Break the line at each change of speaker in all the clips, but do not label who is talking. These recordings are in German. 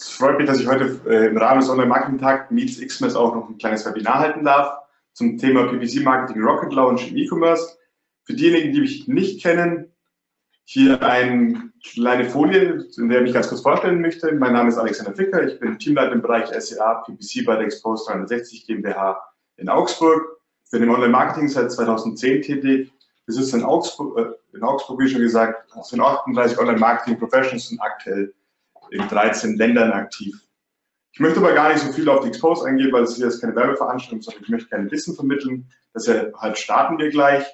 Es freut mich, dass ich heute äh, im Rahmen des Online-Marketing-Tag Meets Xmas auch noch ein kleines Webinar halten darf zum Thema PPC-Marketing Rocket Launch im E-Commerce. Für diejenigen, die mich nicht kennen, hier eine kleine Folie, in der ich mich ganz kurz vorstellen möchte. Mein Name ist Alexander Ficker, ich bin Teamleiter im Bereich SEA PPC bei der Expose 360 GmbH in Augsburg. Bin im Online-Marketing seit 2010 tätig. Wir sitzen in Augsburg, äh, in Augsburg, wie schon gesagt, es sind 38 Online-Marketing-Professionals und aktuell in 13 Ländern aktiv. Ich möchte aber gar nicht so viel auf die Expose eingehen, weil es hier ist keine Werbeveranstaltung, sondern ich möchte kein Wissen vermitteln. Deshalb starten wir gleich.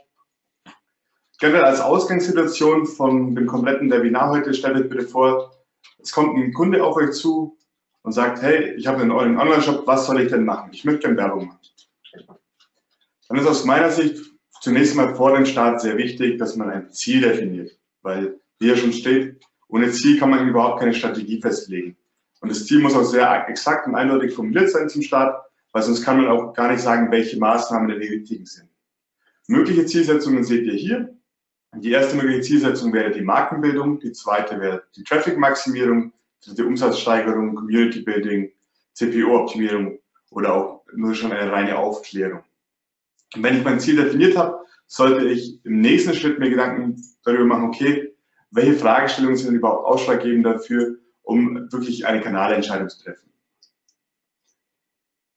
Generell als Ausgangssituation von dem kompletten Webinar heute, stellt euch bitte vor, es kommt ein Kunde auf euch zu und sagt, hey, ich habe einen Online-Shop, was soll ich denn machen? Ich möchte gerne Werbung machen. Dann ist aus meiner Sicht zunächst mal vor dem Start sehr wichtig, dass man ein Ziel definiert, weil wie ja schon steht, ohne Ziel kann man überhaupt keine Strategie festlegen. Und das Ziel muss auch sehr exakt und eindeutig formuliert sein zum Start, weil sonst kann man auch gar nicht sagen, welche Maßnahmen die richtigen sind. Mögliche Zielsetzungen seht ihr hier. Die erste mögliche Zielsetzung wäre die Markenbildung, die zweite wäre die Traffic-Maximierung, die Umsatzsteigerung, Community-Building, CPO-Optimierung oder auch nur schon eine reine Aufklärung. Und wenn ich mein Ziel definiert habe, sollte ich im nächsten Schritt mir Gedanken darüber machen, okay, welche Fragestellungen sind überhaupt ausschlaggebend dafür, um wirklich eine Kanalentscheidung zu treffen.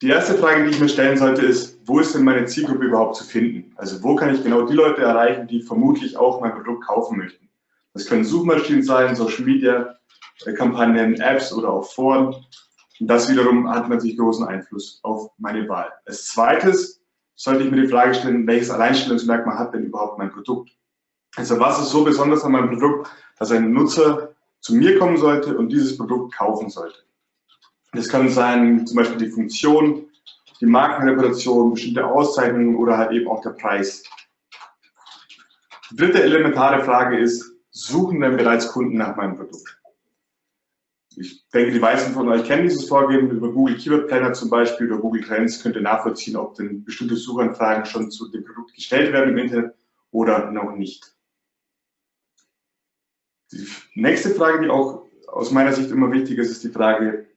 Die erste Frage, die ich mir stellen sollte, ist, wo ist denn meine Zielgruppe überhaupt zu finden? Also wo kann ich genau die Leute erreichen, die vermutlich auch mein Produkt kaufen möchten? Das können Suchmaschinen sein, Social Media, äh, Kampagnen, Apps oder auch Foren. Und das wiederum hat natürlich großen Einfluss auf meine Wahl. Als zweites sollte ich mir die Frage stellen, welches Alleinstellungsmerkmal hat denn überhaupt mein Produkt? Also was ist so besonders an meinem Produkt, dass ein Nutzer zu mir kommen sollte und dieses Produkt kaufen sollte? Das kann sein zum Beispiel die Funktion, die Markenreputation, bestimmte Auszeichnungen oder halt eben auch der Preis. Die dritte elementare Frage ist, suchen denn bereits Kunden nach meinem Produkt? Ich denke, die meisten von euch kennen dieses Vorgehen über Google Keyword Planner zum Beispiel oder Google Trends könnt ihr nachvollziehen, ob denn bestimmte Suchanfragen schon zu dem Produkt gestellt werden im Internet oder noch nicht. Die nächste Frage, die auch aus meiner Sicht immer wichtig ist, ist die Frage,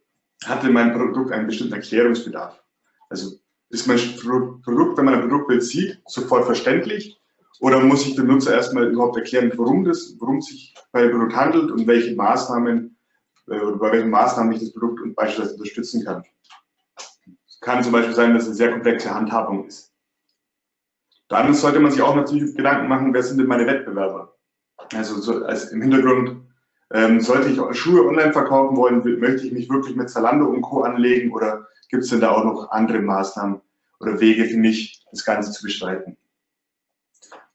hatte mein Produkt einen bestimmten Erklärungsbedarf? Also ist mein Produkt, wenn man ein Produktbild sieht, sofort verständlich? Oder muss ich dem Nutzer erstmal überhaupt erklären, worum, es sich bei dem Produkt handelt und welche Maßnahmen äh, oder bei welchen Maßnahmen ich das Produkt und beispielsweise unterstützen kann? Es kann zum Beispiel sein, dass es eine sehr komplexe Handhabung ist. Dann sollte man sich auch natürlich Gedanken machen, wer sind denn meine Wettbewerber? Also so als im Hintergrund, ähm, sollte ich Schuhe online verkaufen wollen, möchte ich mich wirklich mit Zalando und Co. anlegen oder gibt es denn da auch noch andere Maßnahmen oder Wege für mich, das Ganze zu bestreiten?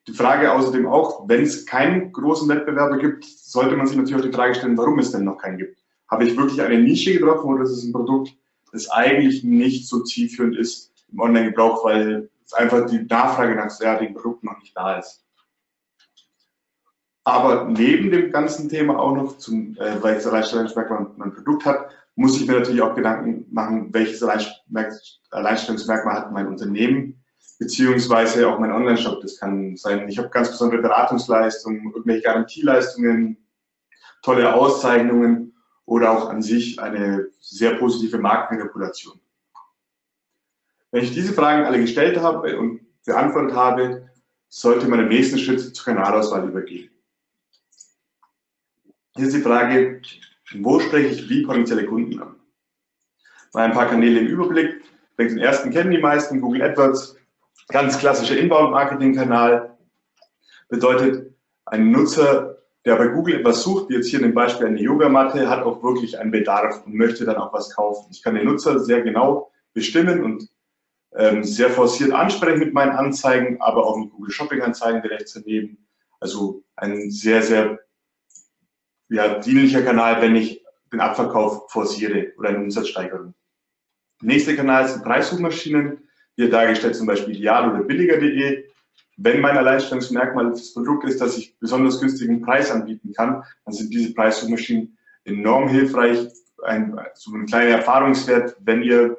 Die Frage außerdem auch, wenn es keinen großen Wettbewerber gibt, sollte man sich natürlich auch die Frage stellen, warum es denn noch keinen gibt. Habe ich wirklich eine Nische getroffen oder ist es ein Produkt, das eigentlich nicht so zielführend ist im Online-Gebrauch, weil es einfach die Nachfrage nach derartigen Produkten noch nicht da ist. Aber neben dem ganzen Thema auch noch, zum, äh, welches Alleinstellungsmerkmal mein Produkt hat, muss ich mir natürlich auch Gedanken machen, welches Alleinstellungsmerkmal hat mein Unternehmen, beziehungsweise auch mein Online-Shop. Das kann sein, ich habe ganz besondere Beratungsleistungen, irgendwelche Garantieleistungen, tolle Auszeichnungen oder auch an sich eine sehr positive Markenreputation. Wenn ich diese Fragen alle gestellt habe und beantwortet habe, sollte man im nächsten Schritt zur Kanalauswahl übergehen. Hier ist die Frage, wo spreche ich wie potenzielle Kunden an? Mal ein paar Kanäle im Überblick. Den ersten kennen die meisten, Google AdWords, ganz klassischer Inbound-Marketing-Kanal. Bedeutet, ein Nutzer, der bei Google etwas sucht, wie jetzt hier in dem Beispiel eine Yogamatte, hat auch wirklich einen Bedarf und möchte dann auch was kaufen. Ich kann den Nutzer sehr genau bestimmen und ähm, sehr forciert ansprechen mit meinen Anzeigen, aber auch mit Google Shopping-Anzeigen direkt daneben. Also ein sehr, sehr ja, dienlicher Kanal, wenn ich den Abverkauf forciere oder eine Umsatzsteigerung. Nächster Kanal sind Preissuchmaschinen, hier dargestellt zum Beispiel ideal oder billiger.de. Wenn mein Alleinstellungsmerkmal das Produkt ist, dass ich besonders günstigen Preis anbieten kann, dann sind diese Preissuchmaschinen enorm hilfreich. Ein, so ein kleiner Erfahrungswert, wenn ihr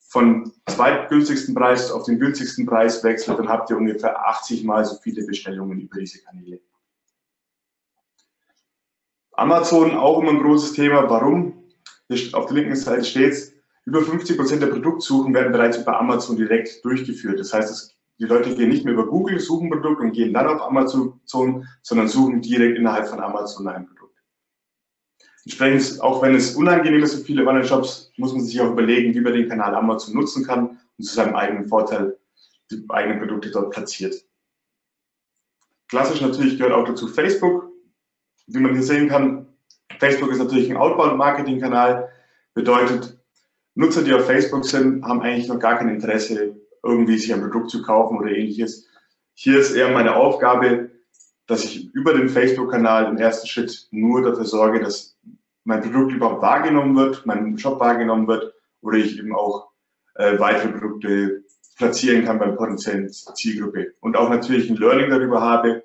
von zweitgünstigsten Preis auf den günstigsten Preis wechselt, dann habt ihr ungefähr 80 mal so viele Bestellungen über diese Kanäle. Amazon auch immer ein großes Thema. Warum? Auf der linken Seite steht es, über 50 Prozent der Produktsuchen werden bereits über Amazon direkt durchgeführt. Das heißt, die Leute gehen nicht mehr über Google, suchen ein Produkt und gehen dann auf Amazon, sondern suchen direkt innerhalb von Amazon ein Produkt. Entsprechend, auch wenn es unangenehm ist für viele Online-Shops, muss man sich auch überlegen, wie man den Kanal Amazon nutzen kann und zu seinem eigenen Vorteil die eigenen Produkte dort platziert. Klassisch natürlich gehört auch dazu Facebook. Wie man hier sehen kann, Facebook ist natürlich ein Outbound-Marketing-Kanal, bedeutet, Nutzer, die auf Facebook sind, haben eigentlich noch gar kein Interesse, irgendwie sich ein Produkt zu kaufen oder ähnliches. Hier ist eher meine Aufgabe, dass ich über den Facebook-Kanal im ersten Schritt nur dafür sorge, dass mein Produkt überhaupt wahrgenommen wird, mein Shop wahrgenommen wird oder ich eben auch äh, weitere Produkte platzieren kann beim potenziellen Zielgruppe. Und auch natürlich ein Learning darüber habe,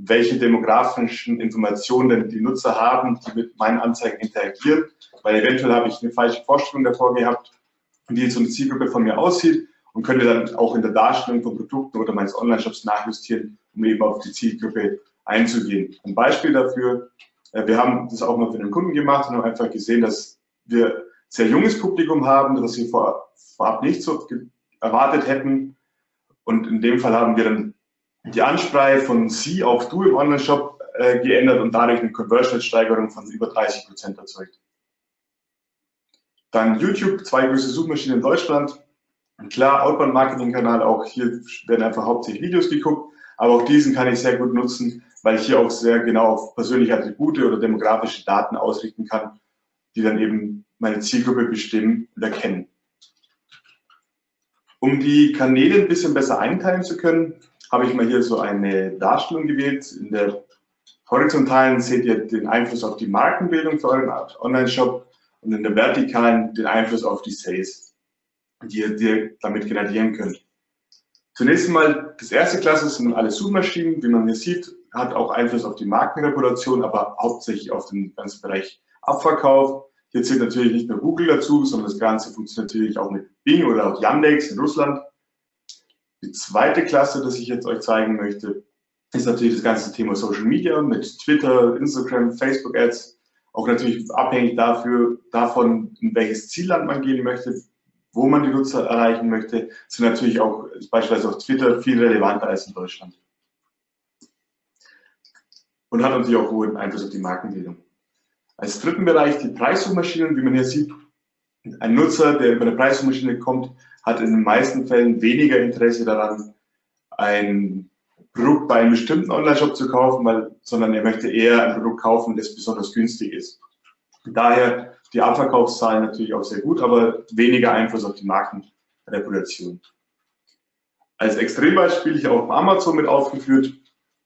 welche demografischen Informationen denn die Nutzer haben, die mit meinen Anzeigen interagieren, weil eventuell habe ich eine falsche Vorstellung davor gehabt, wie so eine Zielgruppe von mir aussieht und könnte dann auch in der Darstellung von Produkten oder meines Online-Shops nachjustieren, um eben auf die Zielgruppe einzugehen. Ein Beispiel dafür äh, wir haben das auch mal für den Kunden gemacht und haben einfach gesehen, dass wir sehr junges Publikum haben, das wir vor, vorab nicht so erwartet hätten. Und in dem Fall haben wir dann die Ansprache von Sie auf Du im Online-Shop äh, geändert und dadurch eine Conversion-Steigerung von über 30 Prozent erzeugt. Dann YouTube, zwei größte Suchmaschinen in Deutschland. Und klar, Outbound-Marketing-Kanal, auch hier werden einfach hauptsächlich Videos geguckt, aber auch diesen kann ich sehr gut nutzen, weil ich hier auch sehr genau auf persönliche Attribute oder demografische Daten ausrichten kann, die dann eben meine Zielgruppe bestimmen und erkennen. Um die Kanäle ein bisschen besser einteilen zu können, habe ich mal hier so eine Darstellung gewählt. In der horizontalen seht ihr den Einfluss auf die Markenbildung für euren Online-Shop und in der vertikalen den Einfluss auf die Sales, die ihr, ihr damit generieren könnt. Zunächst einmal, das erste Klasse sind alle Suchmaschinen, wie man hier sieht, hat auch Einfluss auf die Markenreputation, aber hauptsächlich auf den ganzen Bereich Abverkauf. Hier zählt natürlich nicht nur Google dazu, sondern das Ganze funktioniert natürlich auch mit Bing oder auch Yandex in Russland. Die zweite Klasse, das ich jetzt euch zeigen möchte, ist natürlich das ganze Thema Social Media mit Twitter, Instagram, Facebook Ads. Auch natürlich abhängig dafür, davon, in welches Zielland man gehen möchte, wo man die Nutzer erreichen möchte, sind natürlich auch beispielsweise auf Twitter viel relevanter als in Deutschland. Und hat natürlich auch hohen Einfluss auf die Markenbildung. Als dritten Bereich die Preissuchmaschinen, wie man hier sieht, ein Nutzer, der über eine Preissuchmaschine kommt, hat in den meisten Fällen weniger Interesse daran, ein Produkt bei einem bestimmten Online-Shop zu kaufen, weil, sondern er möchte eher ein Produkt kaufen, das besonders günstig ist. Daher die Abverkaufszahlen natürlich auch sehr gut, aber weniger Einfluss auf die Markenreputation. Als Extrembeispiel ich auch Amazon mit aufgeführt.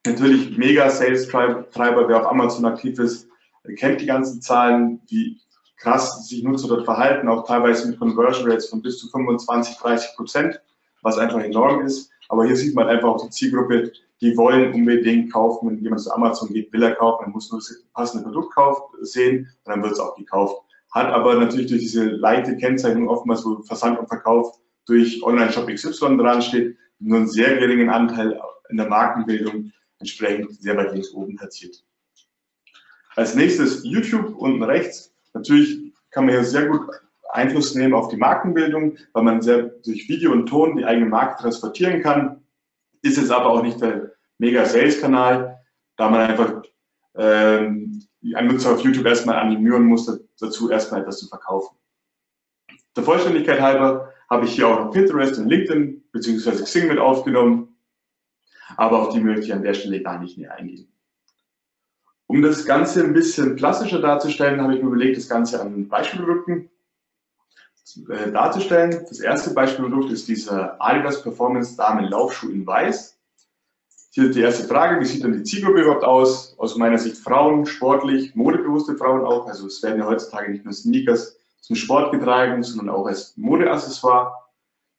Natürlich mega Sales-Treiber, wer auf Amazon aktiv ist, kennt die ganzen Zahlen, wie krass sich Nutzer dort verhalten, auch teilweise mit Conversion Rates von bis zu 25, 30 Prozent, was einfach enorm ist. Aber hier sieht man einfach auch die Zielgruppe, die wollen unbedingt kaufen. Wenn jemand zu Amazon geht, will er kaufen, dann muss nur das passende Produkt sehen und dann wird es auch gekauft hat aber natürlich durch diese leichte Kennzeichnung oftmals, wo Versand und Verkauf durch Online-Shop XY dran steht, nur einen sehr geringen Anteil in der Markenbildung entsprechend sehr weit links oben platziert. Als nächstes YouTube unten rechts. Natürlich kann man hier sehr gut Einfluss nehmen auf die Markenbildung, weil man sehr durch Video und Ton die eigene Marke transportieren kann. Ist jetzt aber auch nicht der mega Sales-Kanal, da man einfach ähm, ein Nutzer auf YouTube erstmal animieren muss, dazu erstmal etwas zu verkaufen. Der Vollständigkeit halber habe ich hier auch Pinterest und LinkedIn bzw. Xing mit aufgenommen, aber auf die möchte ich an der Stelle gar nicht näher eingehen. Um das Ganze ein bisschen plastischer darzustellen, habe ich mir überlegt, das Ganze an Beispielprodukten äh, darzustellen. Das erste Beispielprodukt ist dieser Adidas Performance Damen Laufschuh in Weiß. Hier die erste Frage, wie sieht denn die Zielgruppe überhaupt aus? Aus meiner Sicht Frauen, sportlich, modebewusste Frauen auch. Also es werden ja heutzutage nicht nur Sneakers zum Sport getragen, sondern auch als Modeaccessoire.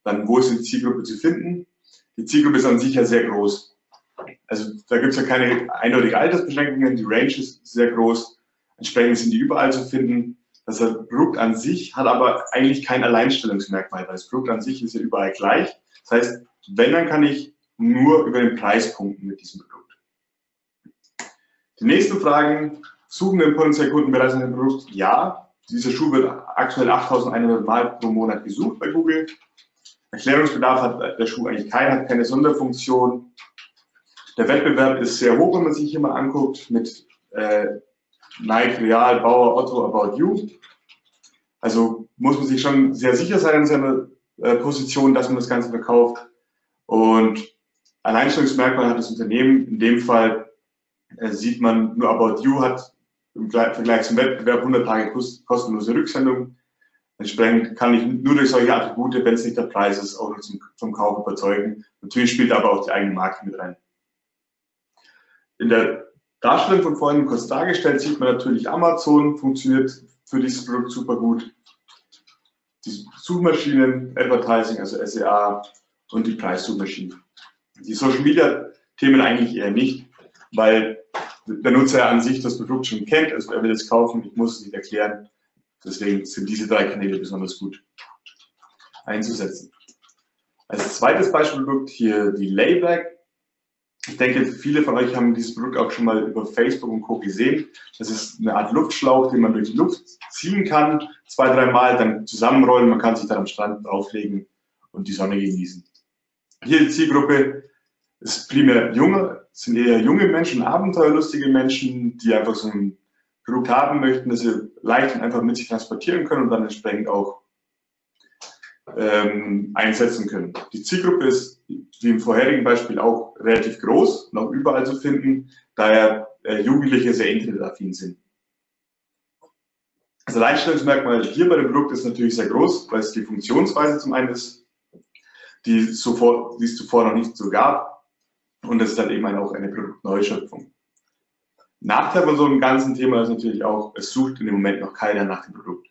Dann, wo ist die Zielgruppe zu finden? Die Zielgruppe ist an sich ja sehr groß. Also da gibt es ja keine eindeutige Altersbeschränkungen, die Range ist sehr groß. Entsprechend sind die überall zu finden. Das Produkt an sich hat aber eigentlich kein Alleinstellungsmerkmal, weil das Produkt an sich ist ja überall gleich. Das heißt, wenn, dann kann ich nur über den Preis punkten mit diesem Produkt. Die nächsten Fragen, suchen den potenziellen Kunden bereits dem Produkt? Ja, dieser Schuh wird aktuell 8100 Mal pro Monat gesucht bei Google. Erklärungsbedarf hat der Schuh eigentlich keinen, hat keine Sonderfunktion. Der Wettbewerb ist sehr hoch, wenn man sich hier mal anguckt, mit äh, Nike, Real, Bauer, Otto, About You. Also muss man sich schon sehr sicher sein in seiner äh, Position, dass man das Ganze verkauft. Und Alleinstellungsmerkmal hat das Unternehmen. In dem Fall äh, sieht man, nur About You hat im Vergleich zum Wettbewerb 100 Tage kostenlose Rücksendung. Entsprechend kann ich nur durch solche Attribute, wenn es nicht der Preis ist, auch noch zum, zum Kauf überzeugen. Natürlich spielt aber auch die eigene Marke mit rein. In der Darstellung von vorhin kurz dargestellt sieht man natürlich Amazon funktioniert für dieses Produkt super gut. Die Suchmaschinen, Advertising, also SEA und die Preissuchmaschinen. Die Social Media Themen eigentlich eher nicht, weil der Nutzer an sich das Produkt schon kennt, also er will es kaufen, ich muss es nicht erklären. Deswegen sind diese drei Kanäle besonders gut einzusetzen. Als zweites Beispielprodukt hier die Layback. Ich denke, viele von euch haben dieses Produkt auch schon mal über Facebook und Co. gesehen. Das ist eine Art Luftschlauch, den man durch die Luft ziehen kann, zwei, dreimal, dann zusammenrollen. Man kann sich dann am Strand drauflegen und die Sonne genießen. Hier die Zielgruppe ist primär junge, sind eher junge Menschen, abenteuerlustige Menschen, die einfach so ein Produkt haben möchten, das sie leicht und einfach mit sich transportieren können und dann entsprechend auch ähm, einsetzen können. Die Zielgruppe ist, wie im vorherigen Beispiel, auch relativ groß auch überall zu finden, daher äh, Jugendliche sehr internetaffin sind. Das Alleinstellungsmerkmal hier bei dem Produkt ist natürlich sehr groß, weil es die Funktionsweise zum einen ist, die, sofort, die es zuvor noch nicht so gab. Und das ist dann eben auch eine Produktneuschöpfung. Nachteil von so einem ganzen Thema ist natürlich auch, es sucht in dem Moment noch keiner nach dem Produkt.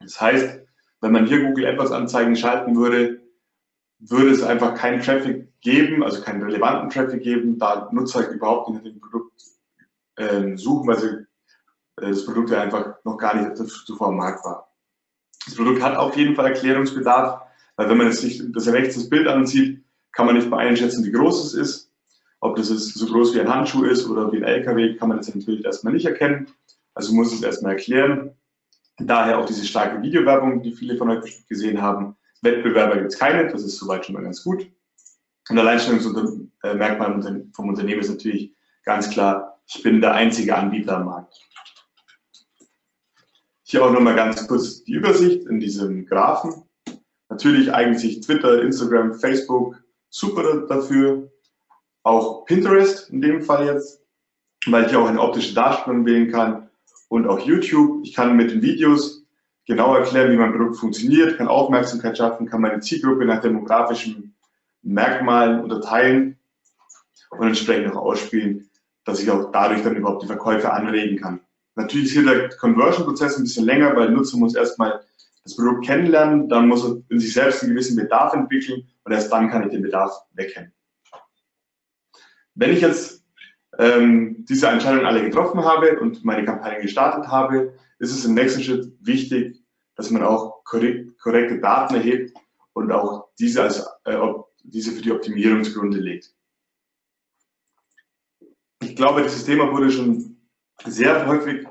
Das heißt, wenn man hier Google AdWords Anzeigen schalten würde, würde es einfach keinen Traffic geben, also keinen relevanten Traffic geben, da Nutzer überhaupt nicht nach dem Produkt äh, suchen, weil sie, äh, das Produkt ja einfach noch gar nicht zuvor am Markt war. Das Produkt hat auf jeden Fall Erklärungsbedarf, weil wenn man jetzt sich das rechts das Bild ansieht, kann man nicht mal einschätzen, wie groß es ist. Ob das ist so groß wie ein Handschuh ist oder wie ein LKW, kann man jetzt natürlich erstmal nicht erkennen. Also muss es erstmal erklären. Daher auch diese starke Videowerbung, die viele von euch gesehen haben. Wettbewerber gibt es keine, das ist soweit schon mal ganz gut. Und Alleinstellungsmerkmal vom Unternehmen ist natürlich ganz klar, ich bin der einzige Anbieter am Markt. Hier auch nochmal ganz kurz die Übersicht in diesem Graphen. Natürlich eignet sich Twitter, Instagram, Facebook super dafür. Auch Pinterest in dem Fall jetzt, weil ich auch eine optische Darstellung wählen kann. Und auch YouTube. Ich kann mit den Videos genau erklären, wie mein Produkt funktioniert, kann Aufmerksamkeit schaffen, kann meine Zielgruppe nach demografischen Merkmalen unterteilen und entsprechend auch ausspielen, dass ich auch dadurch dann überhaupt die Verkäufe anregen kann. Natürlich ist hier der Conversion-Prozess ein bisschen länger, weil der Nutzer muss erstmal das Produkt kennenlernen, dann muss er in sich selbst einen gewissen Bedarf entwickeln und erst dann kann ich den Bedarf wecken. Wenn ich jetzt ähm, diese Entscheidungen alle getroffen habe und meine Kampagne gestartet habe, ist es im nächsten Schritt wichtig, dass man auch korrekt, korrekte Daten erhebt und auch diese, als, äh, diese für die Optimierung zugrunde legt. Ich glaube, dieses Thema wurde schon sehr häufig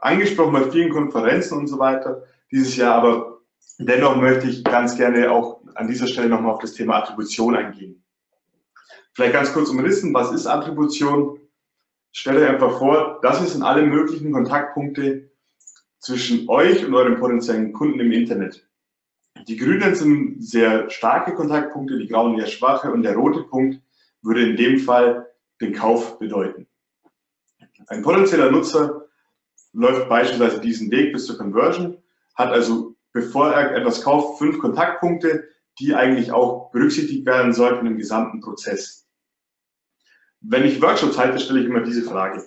angesprochen bei vielen Konferenzen und so weiter dieses Jahr, aber dennoch möchte ich ganz gerne auch an dieser Stelle nochmal auf das Thema Attribution eingehen. Vielleicht ganz kurz umrissen, was ist Attribution? Stellt euch einfach vor, das sind alle möglichen Kontaktpunkte zwischen euch und euren potenziellen Kunden im Internet. Die grünen sind sehr starke Kontaktpunkte, die grauen eher schwache und der rote Punkt würde in dem Fall den Kauf bedeuten. Ein potenzieller Nutzer läuft beispielsweise diesen Weg bis zur Conversion hat also, bevor er etwas kauft, fünf Kontaktpunkte, die eigentlich auch berücksichtigt werden sollten im gesamten Prozess. Wenn ich Workshops halte, stelle ich immer diese Frage.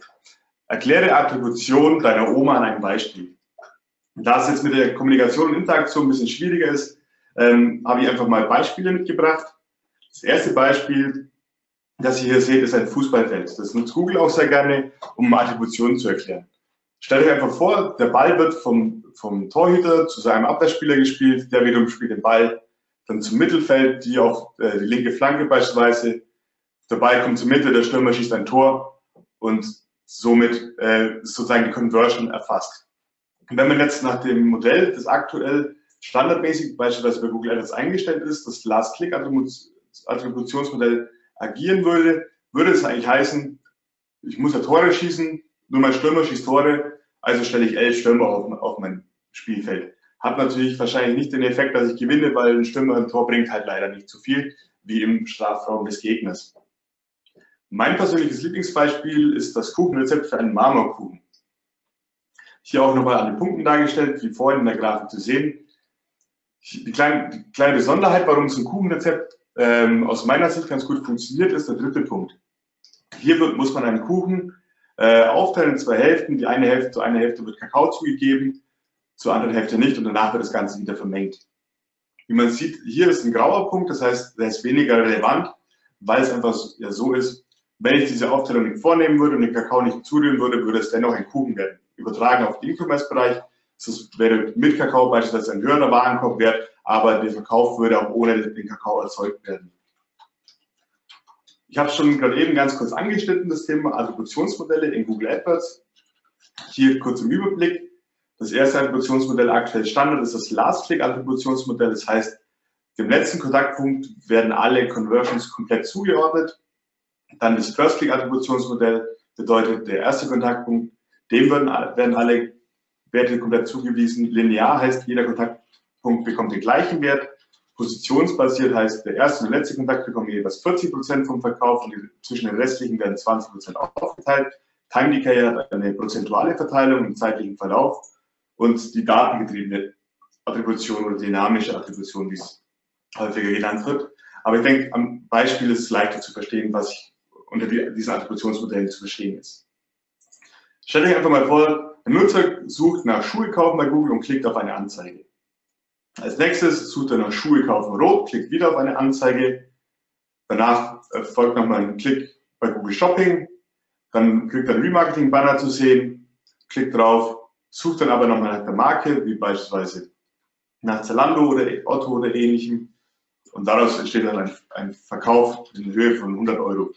Erkläre Attribution deiner Oma an einem Beispiel. Da es jetzt mit der Kommunikation und Interaktion ein bisschen schwieriger ist, ähm, habe ich einfach mal Beispiele mitgebracht. Das erste Beispiel, das ihr hier seht, ist ein Fußballfeld. Das nutzt Google auch sehr gerne, um Attributionen zu erklären. Stellt euch einfach vor, der Ball wird vom, vom Torhüter zu seinem Abwehrspieler gespielt, der wiederum spielt den Ball dann zum Mittelfeld, die auf äh, die linke Flanke beispielsweise. Ball kommt zur Mitte, der Stürmer schießt ein Tor und somit äh, ist sozusagen die Conversion erfasst. Und wenn man jetzt nach dem Modell, das aktuell standardmäßig beispielsweise bei Google Ads eingestellt ist, das Last-Click-Attributionsmodell agieren würde, würde es eigentlich heißen, ich muss ja Tore schießen, nur mein Stürmer schießt Tore, also stelle ich elf Stürmer auf, auf mein Spielfeld. Hat natürlich wahrscheinlich nicht den Effekt, dass ich gewinne, weil ein Stürmer ein Tor bringt halt leider nicht so viel wie im Strafraum des Gegners. Mein persönliches Lieblingsbeispiel ist das Kuchenrezept für einen Marmorkuchen. Hier auch nochmal an den Punkten dargestellt, wie vorhin in der Grafik zu sehen. Die kleine, die kleine Besonderheit, warum so ein Kuchenrezept ähm, aus meiner Sicht ganz gut funktioniert, ist der dritte Punkt. Hier wird, muss man einen Kuchen äh, aufteilen in zwei Hälften. Die eine Hälfte, zu einer Hälfte wird Kakao zugegeben, zur anderen Hälfte nicht und danach wird das Ganze wieder vermengt. Wie man sieht, hier ist ein grauer Punkt, das heißt, der ist weniger relevant, weil es einfach so, ja, so ist, wenn ich diese Aufteilung nicht vornehmen würde und den Kakao nicht zurühren würde, würde es dennoch ein Kuchen werden. Übertragen auf den E-Commerce-Bereich, das wäre mit Kakao beispielsweise ein höherer Warenkorbwert, aber der Verkauf würde auch ohne den Kakao erzeugt werden. Ich habe schon gerade eben ganz kurz angeschnitten, das Thema Attributionsmodelle in Google AdWords. Hier kurz im Überblick. Das erste Attributionsmodell aktuell Standard ist das Last-Click-Attributionsmodell. Das heißt, dem letzten Kontaktpunkt werden alle Conversions komplett zugeordnet. Dann das First-Click-Attributionsmodell bedeutet, der erste Kontaktpunkt, dem werden, werden alle Werte komplett zugewiesen. Linear heißt, jeder Kontaktpunkt bekommt den gleichen Wert. Positionsbasiert heißt, der erste und letzte Kontakt bekommen jeweils 40 Prozent vom Verkauf und zwischen den restlichen werden 20 Prozent aufgeteilt. Time Decay hat eine prozentuale Verteilung im zeitlichen Verlauf und die datengetriebene Attribution oder dynamische Attribution, wie es häufiger genannt wird. Aber ich denke, am Beispiel ist es leichter zu verstehen, was unter diesen Attributionsmodellen zu verstehen ist. Stellt euch einfach mal vor, ein Nutzer sucht nach Schuhe kaufen bei Google und klickt auf eine Anzeige. Als nächstes sucht er nach Schuhe kaufen rot, klickt wieder auf eine Anzeige. Danach folgt nochmal ein Klick bei Google Shopping. Dann kriegt er einen Remarketing-Banner zu sehen, klickt drauf, sucht dann aber nochmal nach der Marke, wie beispielsweise nach Zalando oder Otto oder ähnlichem. Und daraus entsteht dann ein, ein Verkauf in Höhe von 100 Euro.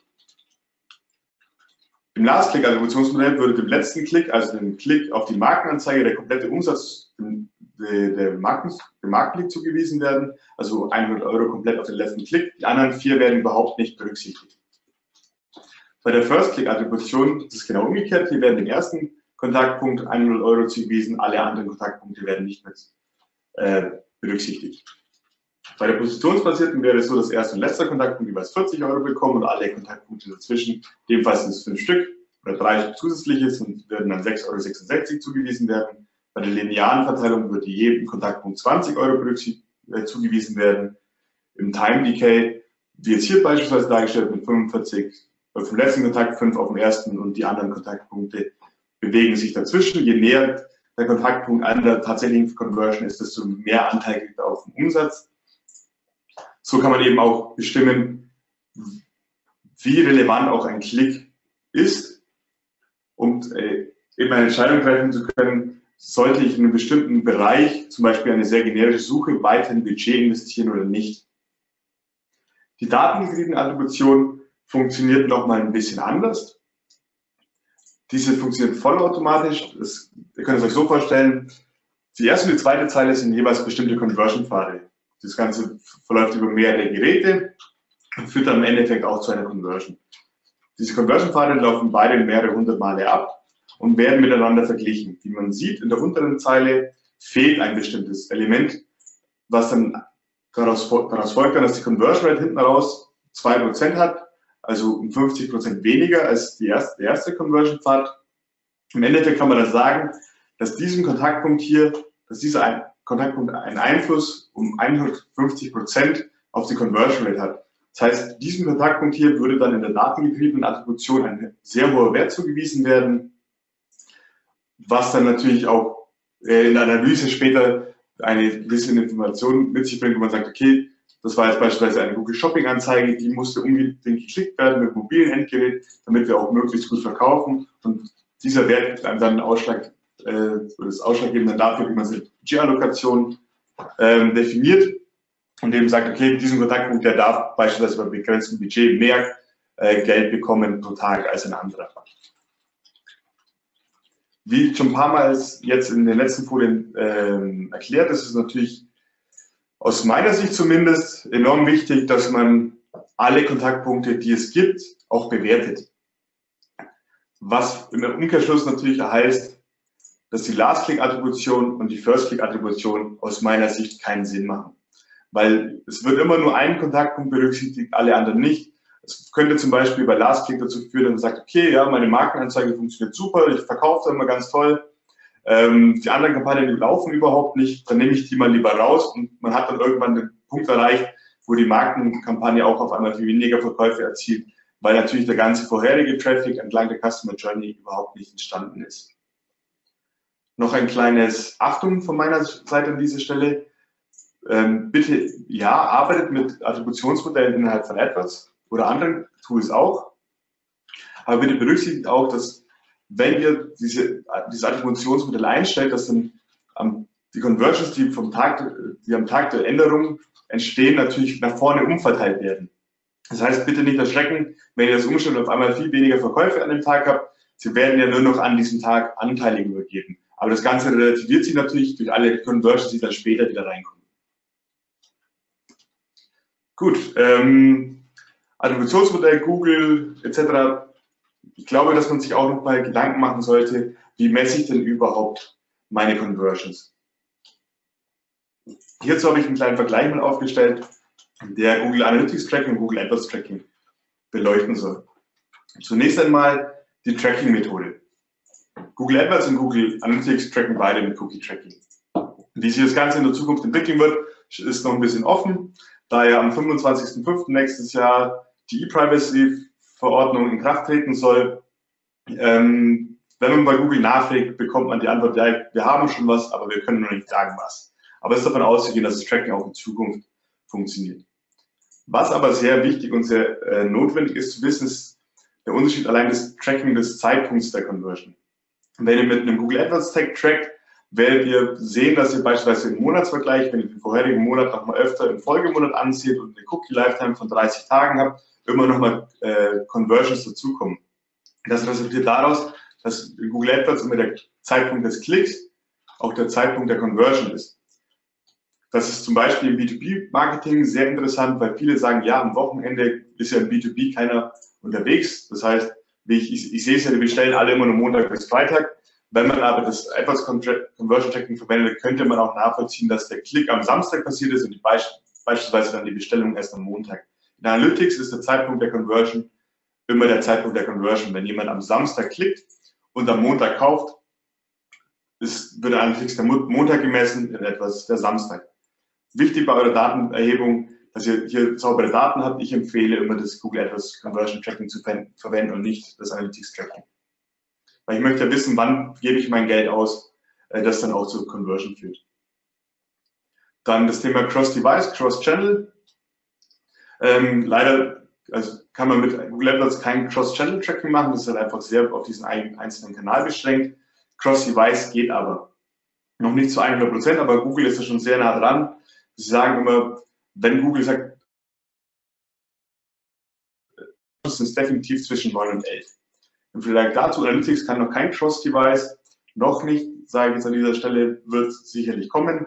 Im Last-Click-Attributionsmodell würde dem letzten Klick, also dem Klick auf die Markenanzeige, der komplette Umsatz der, Marken, dem Markenklick zugewiesen werden, also 100 Euro komplett auf den letzten Klick. Die anderen vier werden überhaupt nicht berücksichtigt. Bei der First-Click-Attribution ist es genau umgekehrt. Hier werden dem ersten Kontaktpunkt 100 Euro zugewiesen, alle anderen Kontaktpunkte werden nicht mehr äh, berücksichtigt. Bei der positionsbasierten wäre es so, dass erster und letzter Kontaktpunkt jeweils 40 Euro bekommen und alle Kontaktpunkte dazwischen, ebenfalls sind es fünf Stück oder drei zusätzliche und werden dann 6,66 Euro zugewiesen werden. Bei der linearen Verteilung wird jedem Kontaktpunkt 20 Euro äh, zugewiesen werden. Im Time Decay, wie jetzt hier beispielsweise dargestellt, mit 45 auf dem letzten Kontakt, 5 auf dem ersten und die anderen Kontaktpunkte bewegen sich dazwischen. Je näher der Kontaktpunkt an der tatsächlichen Conversion ist, desto mehr Anteil kriegt er auf den Umsatz. So kann man eben auch bestimmen, wie relevant auch ein Klick ist, um äh, eben eine Entscheidung treffen zu können, sollte ich in einem bestimmten Bereich, zum Beispiel eine sehr generische Suche, weiterhin Budget investieren oder nicht. Die datengetriebene Attribution funktioniert nochmal ein bisschen anders. Diese funktioniert vollautomatisch. Das, ihr könnt es euch so vorstellen, die erste und die zweite Zeile sind jeweils bestimmte Conversion-Pfade. Das Ganze verläuft über mehrere Geräte und führt dann im Endeffekt auch zu einer Conversion. Diese Conversion-Pfade laufen beide mehrere hundert Male ab und werden miteinander verglichen. Wie man sieht, in der unteren Zeile fehlt ein bestimmtes Element, was dann daraus, daraus folgt, dass die Conversion Rate hinten raus 2% hat, also um 50% weniger als die erste, erste Conversion-Pfad. Im Endeffekt kann man dann sagen, dass diesen Kontaktpunkt hier, dass dieser Kontaktpunkt einen Einfluss um 150 Prozent auf die Conversion Rate hat. Das Das heißt, diesem Kontaktpunkt hier würde dann in der datengetriebenen Attribution ein sehr hoher Wert zugewiesen werden, was dann natürlich auch äh, in der Analyse später eine gewisse Information mit sich bringt, wo man sagt, okay, das war jetzt beispielsweise eine Google Shopping Anzeige, die musste unbedingt geklickt werden mit mobilen Endgerät, damit wir auch möglichst gut verkaufen. Und dieser Wert dann einen Ausschlag, äh, das Ausschlaggebende dafür, wie man seine Budgetallokation ähm, definiert und eben sagt, okay, diesen Kontaktpunkt, der darf beispielsweise bei begrenztem Budget mehr äh, Geld bekommen pro Tag als ein anderer. Wie schon ein paar Mal jetzt in den letzten Folien ähm, erklärt, ist es natürlich aus meiner Sicht zumindest enorm wichtig, dass man alle Kontaktpunkte, die es gibt, auch bewertet. Was im Umkehrschluss natürlich heißt, dass die Last-Click-Attribution und die First-Click-Attribution aus meiner Sicht keinen Sinn machen. Weil es wird immer nur ein Kontaktpunkt berücksichtigt, alle anderen nicht. Es könnte zum Beispiel bei Last-Click dazu führen, dass man sagt, okay, ja, meine Markenanzeige funktioniert super, ich verkaufe immer ganz toll, ähm, die anderen Kampagnen laufen überhaupt nicht, dann nehme ich die mal lieber raus und man hat dann irgendwann den Punkt erreicht, wo die Markenkampagne auch auf einmal viel weniger Verkäufe erzielt, weil natürlich der ganze vorherige Traffic entlang der Customer Journey überhaupt nicht entstanden ist. Noch ein kleines Achtung von meiner Seite an dieser Stelle. Ähm, bitte, ja, arbeitet mit Attributionsmodellen innerhalb von AdWords oder anderen Tools auch. Aber bitte berücksichtigt auch, dass wenn ihr diese, dieses Attributionsmodell einstellt, dass dann ähm, die Conversions, die, vom Tag, die am Tag der Änderung entstehen, natürlich nach vorne umverteilt werden. Das heißt, bitte nicht erschrecken, wenn ihr das umstellt und auf einmal viel weniger Verkäufe an dem Tag habt. Sie werden ja nur noch an diesem Tag Anteile übergeben. Aber das Ganze relativiert sich natürlich durch alle Conversions, die dann später wieder reinkommen. Gut, ähm, Attributionsmodell, Google etc. Ich glaube, dass man sich auch noch mal Gedanken machen sollte, wie messe ich denn überhaupt meine Conversions? Hierzu habe ich einen kleinen Vergleich mal aufgestellt, der Google Analytics Tracking und Google AdWords Tracking beleuchten soll. Zunächst einmal die Tracking-Methode. Google AdWords und Google Analytics tracken beide mit Cookie Tracking. Wie sich das Ganze in der Zukunft entwickeln wird, ist noch ein bisschen offen, da ja am 25.05. nächstes Jahr die E-Privacy-Verordnung in Kraft treten soll. Ähm, wenn man bei Google nachfragt, bekommt man die Antwort, ja, wir haben schon was, aber wir können noch nicht sagen was. Aber es ist davon auszugehen, dass das Tracking auch in Zukunft funktioniert. Was aber sehr wichtig und sehr äh, notwendig ist zu wissen, ist der Unterschied allein des Tracking des Zeitpunkts der Conversion. Wenn ihr mit einem Google AdWords Tag trackt, werdet ihr sehen, dass ihr beispielsweise im Monatsvergleich, wenn ihr den vorherigen Monat nochmal öfter im Folgemonat ansieht und eine Cookie Lifetime von 30 Tagen habt, immer nochmal äh, Conversions dazukommen. Das resultiert daraus, dass Google AdWords immer der Zeitpunkt des Klicks auch der Zeitpunkt der Conversion ist. Das ist zum Beispiel im B2B-Marketing sehr interessant, weil viele sagen, ja, am Wochenende ist ja im B2B keiner unterwegs. Das heißt, ich, ich, ich sehe es ja, die bestellen alle immer nur Montag bis Freitag. Wenn man aber das etwas Conversion Tracking verwendet, könnte man auch nachvollziehen, dass der Klick am Samstag passiert ist und die Be beispielsweise dann die Bestellung erst am Montag. In Analytics ist der Zeitpunkt der Conversion immer der Zeitpunkt der Conversion. Wenn jemand am Samstag klickt und am Montag kauft, ist, wird Analytics der Montag gemessen, in etwas der Samstag. Wichtig bei eurer Datenerhebung, dass ihr hier saubere Daten habt. Ich empfehle immer das Google AdWords Conversion Tracking zu verwenden und nicht das Analytics Tracking. Weil ich möchte ja wissen, wann gebe ich mein Geld aus, äh, das dann auch zur Conversion führt. Dann das Thema Cross-Device, Cross-Channel. Ähm, leider also kann man mit Google AdWords kein Cross-Channel-Tracking machen. Das ist halt einfach sehr auf diesen einzelnen Kanal beschränkt. Cross-Device geht aber. Noch nicht zu 100 Prozent, aber Google ist da schon sehr nah dran. Sie sagen immer, wenn Google sagt, das ist definitiv zwischen 9 und 11. Im Vergleich dazu, Analytics kann noch kein Cross-Device, noch nicht, sage ich jetzt an dieser Stelle, wird sicherlich kommen,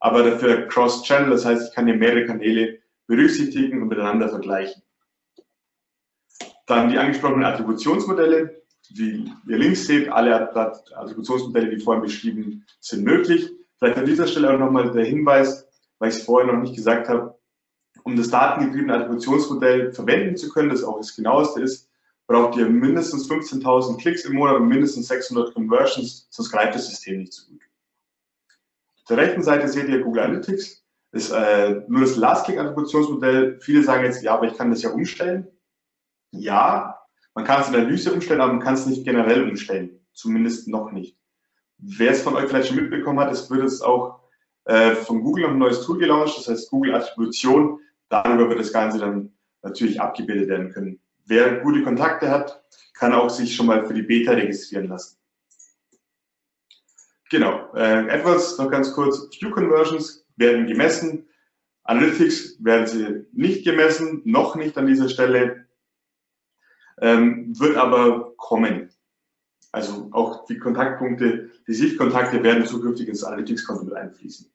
aber dafür Cross-Channel, das heißt, ich kann hier mehrere Kanäle berücksichtigen und miteinander vergleichen. Dann die angesprochenen Attributionsmodelle, wie ihr links seht, alle Attributionsmodelle, die vorhin beschrieben sind, möglich. Vielleicht an dieser Stelle auch nochmal der Hinweis, weil ich es vorher noch nicht gesagt habe, um das datengetriebene Attributionsmodell verwenden zu können, das auch das genaueste ist, braucht ihr mindestens 15.000 Klicks im Monat und mindestens 600 Conversions, sonst greift das System nicht so gut. Auf der rechten Seite seht ihr Google Analytics. Ist äh, nur das Last-Click-Attributionsmodell. Viele sagen jetzt, ja, aber ich kann das ja umstellen. Ja, man kann es in der Analyse umstellen, aber man kann es nicht generell umstellen. Zumindest noch nicht. Wer es von euch vielleicht schon mitbekommen hat, es wird jetzt auch äh, von Google noch ein neues Tool gelauncht, das heißt Google Attribution. Darüber wird das Ganze dann natürlich abgebildet werden können. Wer gute Kontakte hat, kann auch sich schon mal für die Beta registrieren lassen. Genau, äh, etwas noch ganz kurz. View Conversions werden gemessen. Analytics werden sie nicht gemessen, noch nicht an dieser Stelle, ähm, wird aber kommen. Also auch die Kontaktpunkte, die Sichtkontakte werden zukünftig ins Analytics-Konto mit einfließen.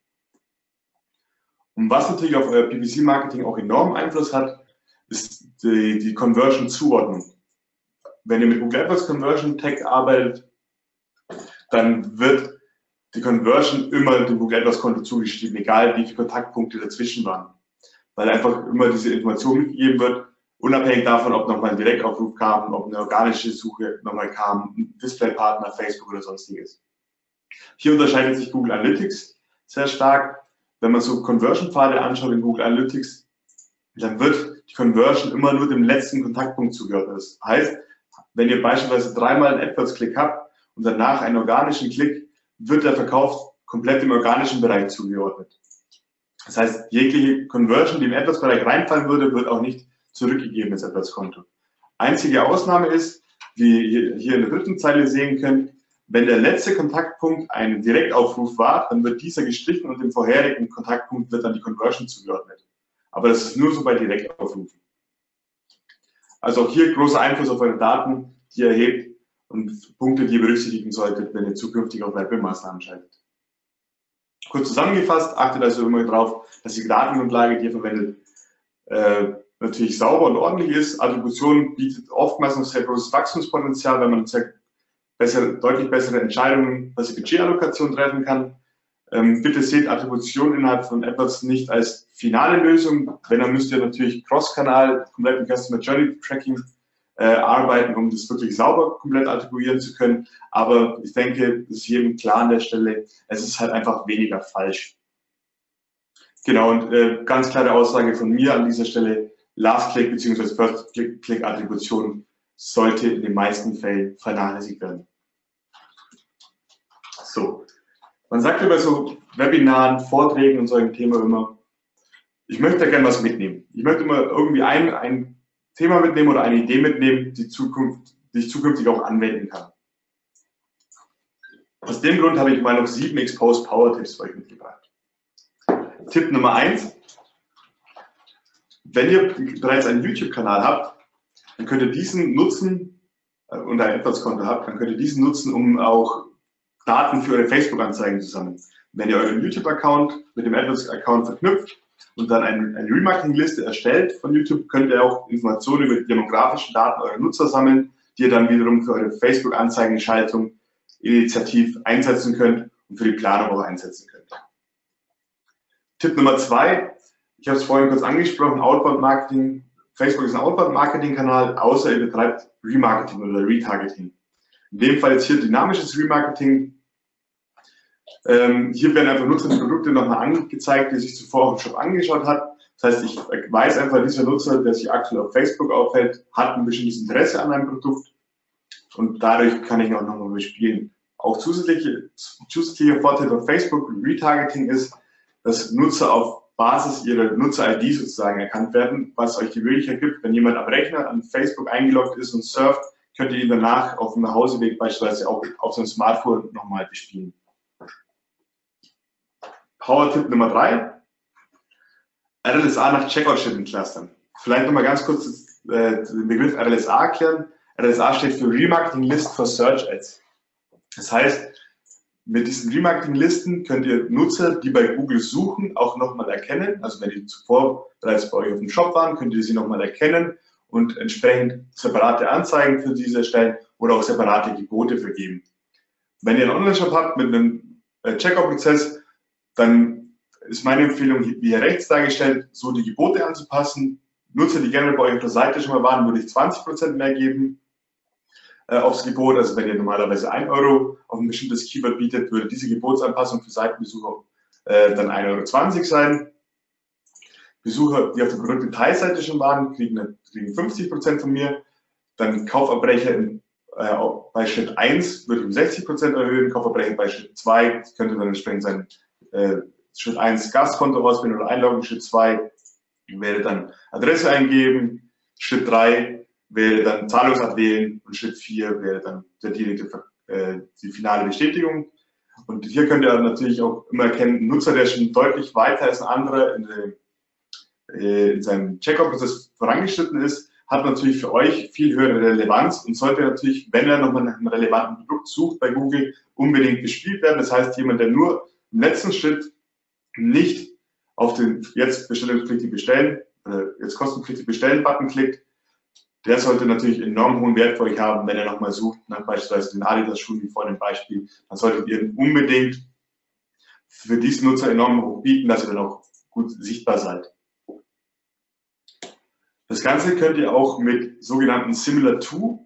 Und was natürlich auf euer PPC-Marketing auch enormen Einfluss hat, ist die, die Conversion-Zuordnung. Wenn ihr mit Google AdWords Conversion Tag arbeitet, dann wird die Conversion immer dem Google AdWords Konto zugeschrieben, egal wie viele Kontaktpunkte dazwischen waren. Weil einfach immer diese Information mitgegeben wird, unabhängig davon, ob nochmal ein Direktaufruf kam, ob eine organische Suche nochmal kam, ein Displaypartner, Facebook oder sonstiges. Hier unterscheidet sich Google Analytics sehr stark. Wenn man so Conversion-Pfade anschaut in Google Analytics, dann wird die Conversion immer nur dem letzten Kontaktpunkt zugeordnet. Das heißt, wenn ihr beispielsweise dreimal einen AdWords-Klick habt und danach einen organischen Klick, wird der Verkauf komplett im organischen Bereich zugeordnet. Das heißt, jegliche Conversion, die im AdWords-Bereich reinfallen würde, wird auch nicht zurückgegeben ins AdWords-Konto. Einzige Ausnahme ist, wie hier in der dritten Zeile sehen könnt, wenn der letzte Kontaktpunkt ein Direktaufruf war, dann wird dieser gestrichen und dem vorherigen Kontaktpunkt wird dann die Conversion zugeordnet. Aber das ist nur so bei Direktaufrufen. Also auch hier großer Einfluss auf eure Daten, die ihr erhebt und Punkte, die ihr berücksichtigen solltet, wenn ihr zukünftig auf Werbemaßnahmen schaltet. Kurz zusammengefasst, achtet also immer darauf, dass die Datengrundlage, die ihr verwendet, äh, natürlich sauber und ordentlich ist. Attribution bietet oftmals noch sehr großes Wachstumspotenzial, wenn man sehr bessere, deutlich bessere Entscheidungen, was die Budgetallokation treffen kann. Ähm, bitte seht Attribution innerhalb von AdWords nicht als finale Lösung. Wenn, dann müsst ihr natürlich Cross-Kanal, komplett im Customer Journey Tracking äh, arbeiten, um das wirklich sauber komplett attribuieren zu können. Aber ich denke, das ist jedem klar an der Stelle, es ist halt einfach weniger falsch. Genau, und äh, ganz klare Aussage von mir an dieser Stelle, Last-Click bzw. First-Click-Attribution sollte in den meisten Fällen vernachlässigt werden. So, man sagt über so Webinaren, Vorträgen und so ein Thema immer, ich möchte da gerne was mitnehmen. Ich möchte immer irgendwie ein, ein Thema mitnehmen oder eine Idee mitnehmen, die, Zukunft, die ich zukünftig auch anwenden kann. Aus dem Grund habe ich mal noch sieben Exposed Power Tipps für euch mitgebracht. Tipp Nummer eins. Wenn ihr bereits einen YouTube-Kanal habt, dann könnt ihr diesen nutzen äh, und ein AdWords-Konto habt, dann könnt ihr diesen nutzen, um auch Daten für eure Facebook-Anzeigen zu sammeln. Wenn ihr euren YouTube-Account mit dem AdWords-Account verknüpft und dann eine, eine Remarketing-Liste erstellt von YouTube, könnt ihr auch Informationen über die demografischen Daten eurer Nutzer sammeln, die ihr dann wiederum für eure Facebook-Anzeigenschaltung initiativ einsetzen könnt und für die Planung auch einsetzen könnt. Tipp Nummer zwei, ich habe es vorhin kurz angesprochen, Outbound-Marketing. Facebook ist ein Outbound-Marketing-Kanal, außer ihr betreibt Remarketing oder Retargeting. In dem Fall jetzt hier dynamisches Remarketing. Ähm, hier werden einfach Nutzer die Produkte nochmal angezeigt, die sich zuvor auf dem Shop angeschaut hat. Das heißt, ich weiß einfach, dieser Nutzer, der sich aktuell auf Facebook aufhält, hat ein bestimmtes Interesse an einem Produkt und dadurch kann ich auch nochmal bespielen. Auch zusätzliche, zusätzlicher Vorteil von Facebook Retargeting ist, dass Nutzer auf Basis ihrer Nutzer-ID sozusagen erkannt werden, was euch die Möglichkeit gibt, wenn jemand am Rechner an Facebook eingeloggt ist und surft, könnt ihr ihn danach auf dem Nachhauseweg beispielsweise auch auf seinem Smartphone nochmal bespielen. Power-Tipp Nummer drei: RLSA nach Checkout-Schritten clustern. Vielleicht nochmal ganz kurz äh, den Begriff RLSA erklären. RLSA steht für Remarketing List for Search Ads. Das heißt, mit diesen Remarketing-Listen könnt ihr Nutzer, die bei Google suchen, auch nochmal erkennen. Also wenn die zuvor bereits bei euch auf dem Shop waren, könnt ihr sie nochmal erkennen und entsprechend separate Anzeigen für diese erstellen oder auch separate Gebote vergeben. Wenn ihr einen Online-Shop habt mit einem äh, Checkout-Prozess, dann ist meine Empfehlung, wie hier rechts dargestellt, so die Gebote anzupassen. Nutzer, die gerne bei euch auf der Seite schon mal waren, würde ich 20% mehr geben äh, aufs Gebot. Also wenn ihr normalerweise 1 Euro auf ein bestimmtes Keyword bietet, würde diese Gebotsanpassung für Seitenbesucher äh, dann 1,20 Euro sein. Besucher, die auf der Produktdetailseite schon waren, kriegen, kriegen 50% von mir. Dann Kaufabbrecher in, äh, bei Schritt 1 würde ich um 60% erhöhen, Kaufabbrecher bei Schritt 2 könnte dann entsprechend sein äh, Schritt 1 Gastkonto auswählen oder einloggen, Schritt 2 wäre dann Adresse eingeben, Schritt 3 wäre dann Zahlungsart wählen und Schritt 4 wäre dann der direkte, äh, die finale Bestätigung. Und hier könnt ihr natürlich auch immer erkennen, ein Nutzer, der schon deutlich weiter als ein anderer in, äh, in seinem Checkout-Prozess vorangeschritten ist, hat natürlich für euch viel höhere Relevanz und sollte natürlich, wenn er nochmal nach einem relevanten Produkt sucht bei Google, unbedingt bespielt werden. Das heißt, jemand, der nur im letzten Schritt nicht auf den jetzt bestellungspflichtig bestellen, äh, jetzt kostenpflichtig bestellen Button klickt, der sollte natürlich enorm hohen Wert für euch haben, wenn er nochmal sucht, nach ne, beispielsweise den Adidas-Schuhen wie vor dem Beispiel, dann solltet ihr unbedingt für diesen Nutzer enorm hoch bieten, dass ihr dann auch gut sichtbar seid. Das Ganze könnt ihr auch mit sogenannten Similar To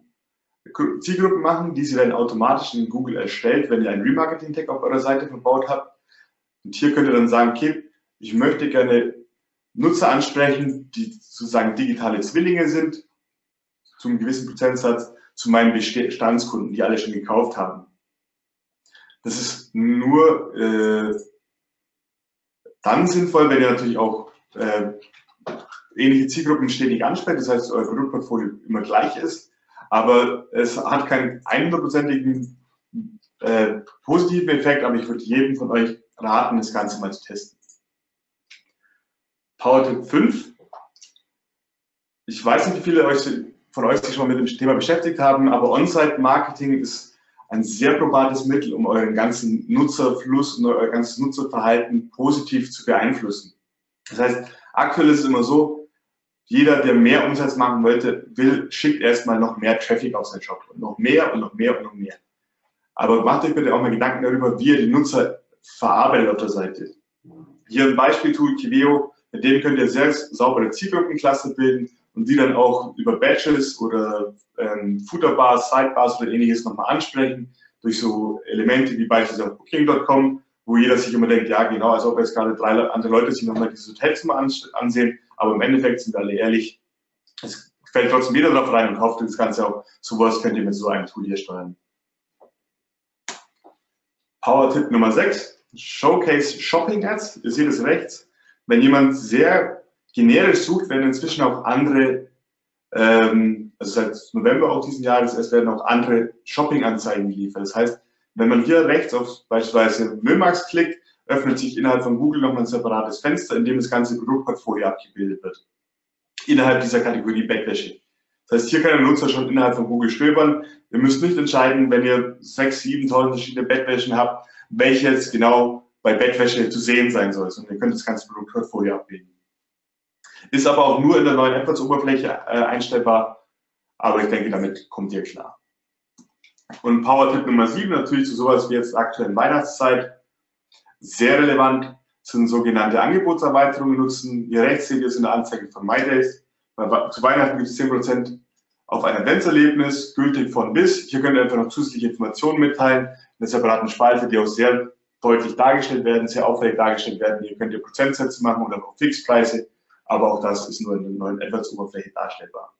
Zielgruppen machen, die sie dann automatisch in Google erstellt, wenn ihr einen Remarketing-Tag auf eurer Seite verbaut habt. Und hier könnt ihr dann sagen, okay, ich möchte gerne Nutzer ansprechen, die sozusagen digitale Zwillinge sind, zum gewissen Prozentsatz zu meinen Bestandskunden, die alle schon gekauft haben. Das ist nur äh, dann sinnvoll, wenn ihr natürlich auch äh, ähnliche Zielgruppen stetig ansprecht, das heißt, euer Produktportfolio immer gleich ist, aber es hat keinen 100%igen äh, positiven Effekt, aber ich würde jedem von euch raten, das Ganze mal zu testen. Power-Tipp 5. Ich weiß nicht, wie viele von euch sich schon mit dem Thema beschäftigt haben, aber On-Site-Marketing ist ein sehr probates Mittel, um euren ganzen Nutzerfluss und euer ganzes Nutzerverhalten positiv zu beeinflussen. Das heißt, aktuell ist es immer so, jeder, der mehr Umsatz machen wollte, will, schickt erstmal noch mehr Traffic auf seinen Shop und noch mehr und noch mehr und noch mehr. Aber macht euch bitte auch mal Gedanken darüber, wie ihr die Nutzer verarbeitet auf der Seite. Hier ein Beispiel-Tool, Kiveo, mit dem könnt ihr sehr saubere Zielgruppenklasse bilden und die dann auch über Badges oder ähm, Footerbars, Sidebars oder ähnliches nochmal ansprechen, durch so Elemente wie beispielsweise auf Booking.com, wo jeder sich immer denkt, ja genau, als ob jetzt gerade drei andere Leute sich nochmal dieses Hotelzimmer ansehen, aber im Endeffekt sind alle ehrlich, es fällt trotzdem jeder drauf rein und kauft das Ganze auch. Sowas könnt ihr mit so einem Tool hier steuern. Power-Tipp Nummer 6, Showcase Shopping Ads. Ihr seht es rechts. Wenn jemand sehr generisch sucht, werden inzwischen auch andere, ähm, also seit November auch diesen Jahres, es werden auch andere Shopping-Anzeigen geliefert. Das heißt, wenn man hier rechts auf beispielsweise Müllmax klickt, öffnet sich innerhalb von Google nochmal ein separates Fenster, in dem das ganze Produktportfolio abgebildet wird. Innerhalb dieser Kategorie Bettwäsche. Das heißt, hier kann der Nutzer schon innerhalb von Google stöbern. Ihr müsst nicht entscheiden, wenn ihr 6.000, 7.000 verschiedene Bettwäschen habt, welche jetzt genau bei Bettwäsche zu sehen sein soll. Und ihr könnt das ganze Produktportfolio abbilden. Ist aber auch nur in der neuen AdWords-Oberfläche äh, einstellbar. Aber ich denke, damit kommt ihr klar. Und Power-Tipp Nummer 7, natürlich zu sowas wie jetzt aktuellen Weihnachtszeit. Sehr relevant sind sogenannte Angebotserweiterungen nutzen. Hier rechts seht ihr es in der Anzeige von MyDays. Zu Weihnachten gibt es 10% auf ein Adventserlebnis, gültig von bis. Hier könnt ihr einfach noch zusätzliche Informationen mitteilen, einer separaten Spalte, die auch sehr deutlich dargestellt werden, sehr auffällig dargestellt werden. Hier könnt ihr Prozentsätze machen oder auch Fixpreise aber auch das ist nur in der neuen AdWords-Oberfläche darstellbar.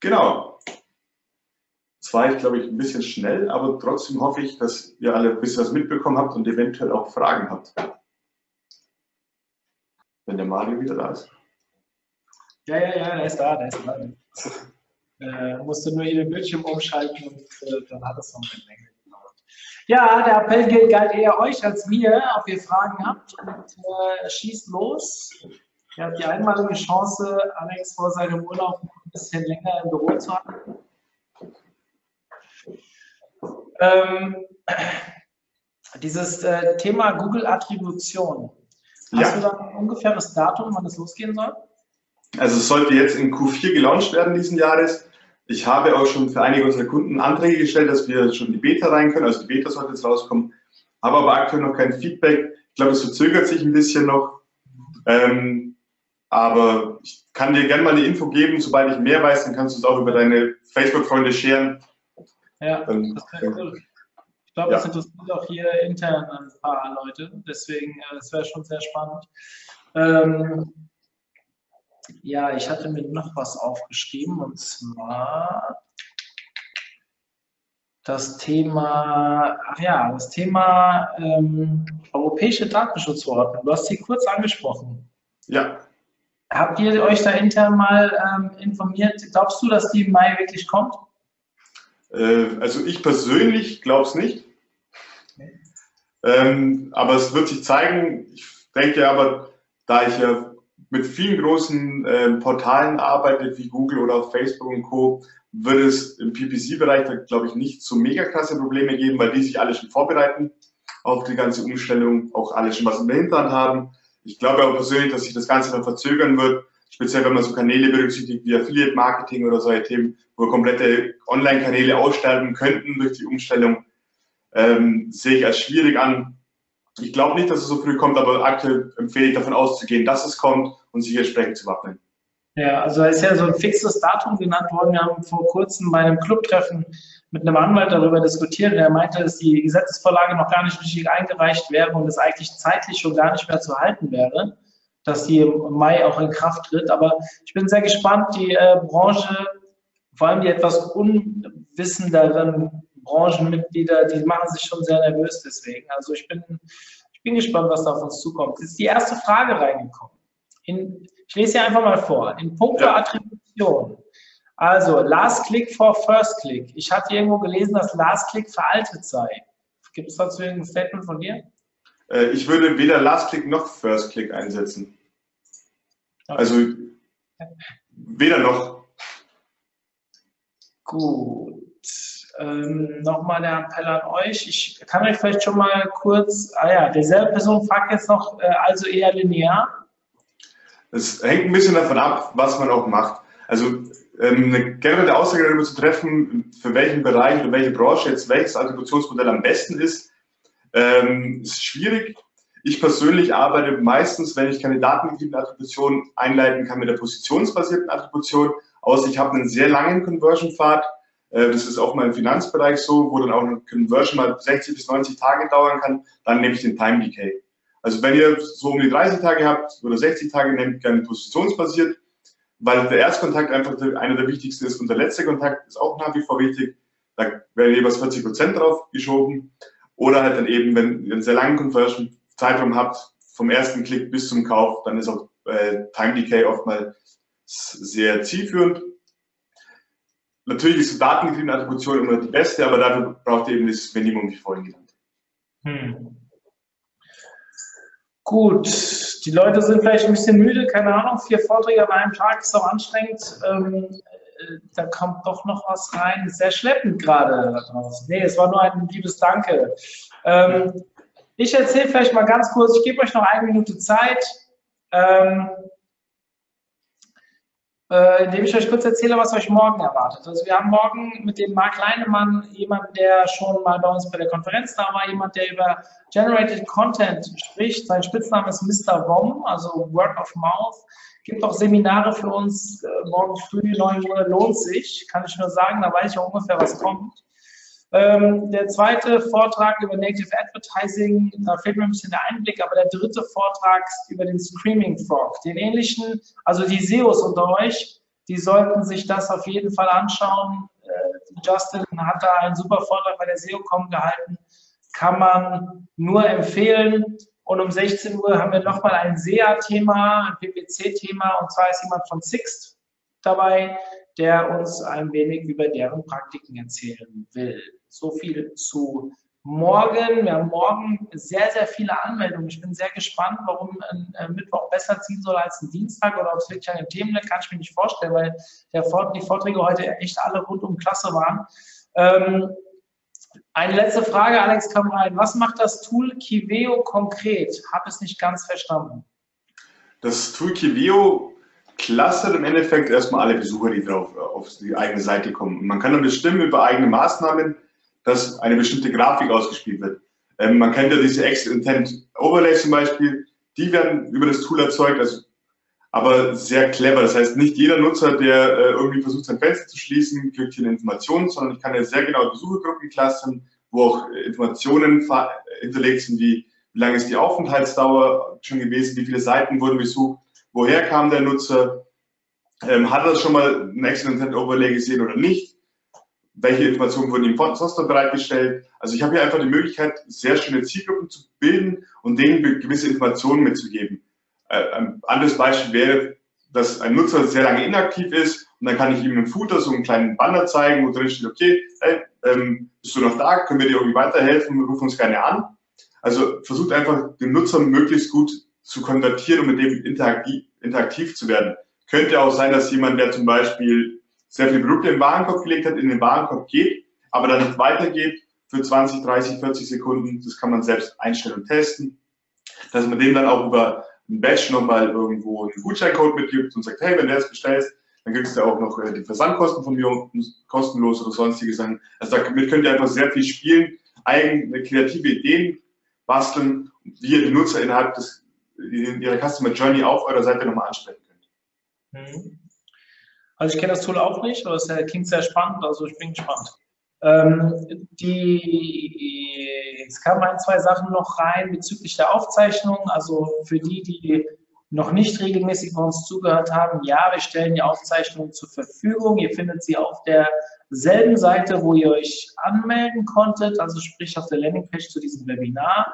Genau. Das war ich, glaube ich, ein bisschen schnell, aber trotzdem hoffe ich, dass ihr alle ein bisschen was mitbekommen habt und eventuell auch Fragen habt. Wenn der Mario wieder da ist.
Ja, ja, ja, er ist da, der ist da. Äh, musste nur jeden Bildschirm umschalten und äh, dann hat es noch eine Menge. Ja, der Appell gilt galt eher euch als mir, ob ihr Fragen habt und äh, schießt los. Ihr habt die einmalige Chance, Alex vor seinem Urlaub ein bisschen länger im Büro zu haben. Ähm, dieses äh, Thema Google-Attribution. Hast ja. du da ein ungefähres Datum, wann es losgehen soll?
Also es sollte jetzt in Q4 gelauncht werden diesen Jahres. Ich habe auch schon für einige unserer Kunden Anträge gestellt, dass wir schon die Beta rein können. Also die Beta sollte jetzt rauskommen. Habe aber aktuell noch kein Feedback. Ich glaube, es verzögert sich ein bisschen noch. Ähm, aber ich kann dir gerne mal eine Info geben. Sobald ich mehr weiß, dann kannst du es auch über deine Facebook-Freunde scheren.
Ja, ähm, das wäre cool. Ich glaube, ja. das interessiert auch hier intern ein paar Leute. Deswegen, äh, es wäre schon sehr spannend. Ähm, ja, ich hatte mir noch was aufgeschrieben und zwar das Thema, ach ja, das Thema ähm, europäische Datenschutzverordnung. Du hast sie kurz angesprochen.
Ja.
Habt ihr euch da intern mal ähm, informiert? Glaubst du, dass die im Mai wirklich kommt?
Äh, also ich persönlich glaube es nicht. Ähm, aber es wird sich zeigen. Ich denke aber, da ich ja mit vielen großen äh, Portalen arbeite, wie Google oder Facebook und Co., wird es im PPC-Bereich, glaube ich, nicht so mega krasse Probleme geben, weil die sich alle schon vorbereiten auf die ganze Umstellung, auch alle schon was der Hinterhand haben. Ich glaube auch persönlich, dass sich das Ganze dann verzögern wird, speziell wenn man so Kanäle berücksichtigt wie Affiliate Marketing oder solche Themen, wo komplette Online-Kanäle aussterben könnten durch die Umstellung, ähm, sehe ich als schwierig an. Ich glaube nicht, dass es so früh kommt, aber aktuell empfehle ich davon auszugehen, dass es kommt und sich entsprechend zu wappnen.
Ja, also da ist ja so ein fixes Datum genannt worden. Wir haben vor kurzem bei einem Clubtreffen mit einem Anwalt darüber diskutiert und er meinte, dass die Gesetzesvorlage noch gar nicht richtig eingereicht wäre und es eigentlich zeitlich schon gar nicht mehr zu halten wäre, dass die im Mai auch in Kraft tritt. Aber ich bin sehr gespannt, die äh, Branche, vor allem die etwas unwissenderen Branchenmitglieder, die machen sich schon sehr nervös deswegen. Also ich bin, ich bin gespannt, was da auf uns zukommt. Es ist die erste Frage reingekommen. In, ich lese hier einfach mal vor. In puncto ja. Attribution. Also, Last Click for First Click. Ich hatte irgendwo gelesen, dass Last Click veraltet sei. Gibt es dazu ein Statement von dir?
Äh, ich würde weder Last Click noch First Click einsetzen. Okay. Also, weder noch.
Gut. Ähm, Nochmal der Appell an euch. Ich kann euch vielleicht schon mal kurz, ah ja, derselbe Person fragt jetzt noch, äh, also eher linear.
Es hängt ein bisschen davon ab, was man auch macht. Also ähm, eine generelle Aussage darüber zu treffen, für welchen Bereich oder welche Branche jetzt welches Attributionsmodell am besten ist, ähm, ist schwierig. Ich persönlich arbeite meistens, wenn ich keine datengetriebene Attribution einleiten kann, mit der positionsbasierten Attribution, außer ich habe einen sehr langen Conversion-Pfad. Äh, das ist auch mal im Finanzbereich so, wo dann auch eine Conversion mal 60 bis 90 Tage dauern kann. Dann nehme ich den Time Decay. Also wenn ihr so um die 30 Tage habt oder 60 Tage, nehmt gerne positionsbasiert, weil der Erstkontakt einfach einer der wichtigsten ist und der letzte Kontakt ist auch nach wie vor wichtig. Da werden jeweils 40 Prozent drauf geschoben. Oder halt dann eben, wenn ihr einen sehr langen Conversion-Zeitraum habt, vom ersten Klick bis zum Kauf, dann ist auch äh, Time Decay oftmals sehr zielführend. Natürlich ist die datengetriebene Attribution immer die beste, aber dafür braucht ihr eben das Minimum, wie vorhin genannt. Hm.
Gut, die Leute sind vielleicht ein bisschen müde, keine Ahnung, vier Vorträge an einem Tag ist auch anstrengend. Ähm, äh, da kommt doch noch was rein, sehr schleppend gerade. Nee, es war nur ein liebes Danke. Ähm, ich erzähle vielleicht mal ganz kurz, ich gebe euch noch eine Minute Zeit. Ähm, äh, indem ich euch kurz erzähle, was euch morgen erwartet. Also wir haben morgen mit dem Marc Leinemann jemanden, der schon mal bei uns bei der Konferenz da war, jemand, der über Generated Content spricht. Sein Spitzname ist Mr. WOM, also Word of Mouth. Gibt auch Seminare für uns äh, morgen früh, 9 Uhr, lohnt sich, kann ich nur sagen, da weiß ich auch ungefähr, was kommt. Ähm, der zweite Vortrag über Native Advertising, da fehlt mir ein bisschen der Einblick, aber der dritte Vortrag über den Screaming Frog. Den ähnlichen, also die SEOs unter euch, die sollten sich das auf jeden Fall anschauen. Äh, Justin hat da einen super Vortrag bei der SEOCom gehalten, kann man nur empfehlen. Und um 16 Uhr haben wir nochmal ein SEA-Thema, ein PPC-Thema, und zwar ist jemand von Sixt dabei, der uns ein wenig über deren Praktiken erzählen will. So viel zu morgen. Wir haben morgen sehr, sehr viele Anmeldungen. Ich bin sehr gespannt, warum ein Mittwoch besser ziehen soll als ein Dienstag oder ob es wirklich an den Themen liegt, kann ich mir nicht vorstellen, weil Vort die Vorträge heute echt alle rundum klasse waren. Ähm, eine letzte Frage, Alex kam rein. Was macht das Tool Kiveo konkret? Habe es nicht ganz verstanden.
Das Tool Kiveo clustert im Endeffekt erstmal alle Besucher, die drauf auf die eigene Seite kommen. man kann dann bestimmen über eigene Maßnahmen, dass eine bestimmte Grafik ausgespielt wird. Ähm, man kennt ja diese Exit Intent Overlays zum Beispiel, die werden über das Tool erzeugt, also, aber sehr clever. Das heißt, nicht jeder Nutzer, der äh, irgendwie versucht, sein Fenster zu schließen, kriegt hier eine Information, sondern ich kann ja sehr genau Besuchergruppen clustern, wo auch Informationen hinterlegt sind, wie wie lange ist die Aufenthaltsdauer schon gewesen, wie viele Seiten wurden besucht, woher kam der Nutzer, ähm, hat er schon mal ein Excellent Overlay gesehen oder nicht, welche Informationen wurden ihm sonst noch bereitgestellt. Also ich habe hier einfach die Möglichkeit, sehr schöne Zielgruppen zu bilden und denen gewisse Informationen mitzugeben. Äh, ein anderes Beispiel wäre, dass ein Nutzer sehr lange inaktiv ist und dann kann ich ihm im Footer so einen kleinen Banner zeigen, wo drin steht, okay, hey, ähm, bist du noch da, können wir dir irgendwie weiterhelfen, ruf uns gerne an. Also versucht einfach den Nutzer möglichst gut zu konvertieren und mit dem interaktiv, interaktiv zu werden. Könnte auch sein, dass jemand, der zum Beispiel sehr viele Produkte im Warenkorb gelegt hat, in den Warenkorb geht, aber dann nicht weitergeht für 20, 30, 40 Sekunden. Das kann man selbst einstellen und testen. Dass man dem dann auch über ein Badge nochmal irgendwo einen Gutscheincode mitgibt und sagt, hey, wenn du das bestellst, dann kriegst du auch noch äh, die Versandkosten von mir kostenlos oder sonstige Sachen. Also damit könnt ihr einfach sehr viel spielen, eigene kreative Ideen basteln, wie ihr die Nutzer innerhalb des, in ihrer Customer Journey auf eurer Seite nochmal ansprechen könnt.
Mhm. Also ich kenne das Tool auch nicht, aber es klingt sehr spannend, also ich bin gespannt. Ähm, die, es kamen ein, zwei Sachen noch rein bezüglich der Aufzeichnung. Also für die, die noch nicht regelmäßig bei uns zugehört haben, ja, wir stellen die Aufzeichnung zur Verfügung. Ihr findet sie auf derselben Seite, wo ihr euch anmelden konntet, also sprich auf der Landingpage zu diesem Webinar.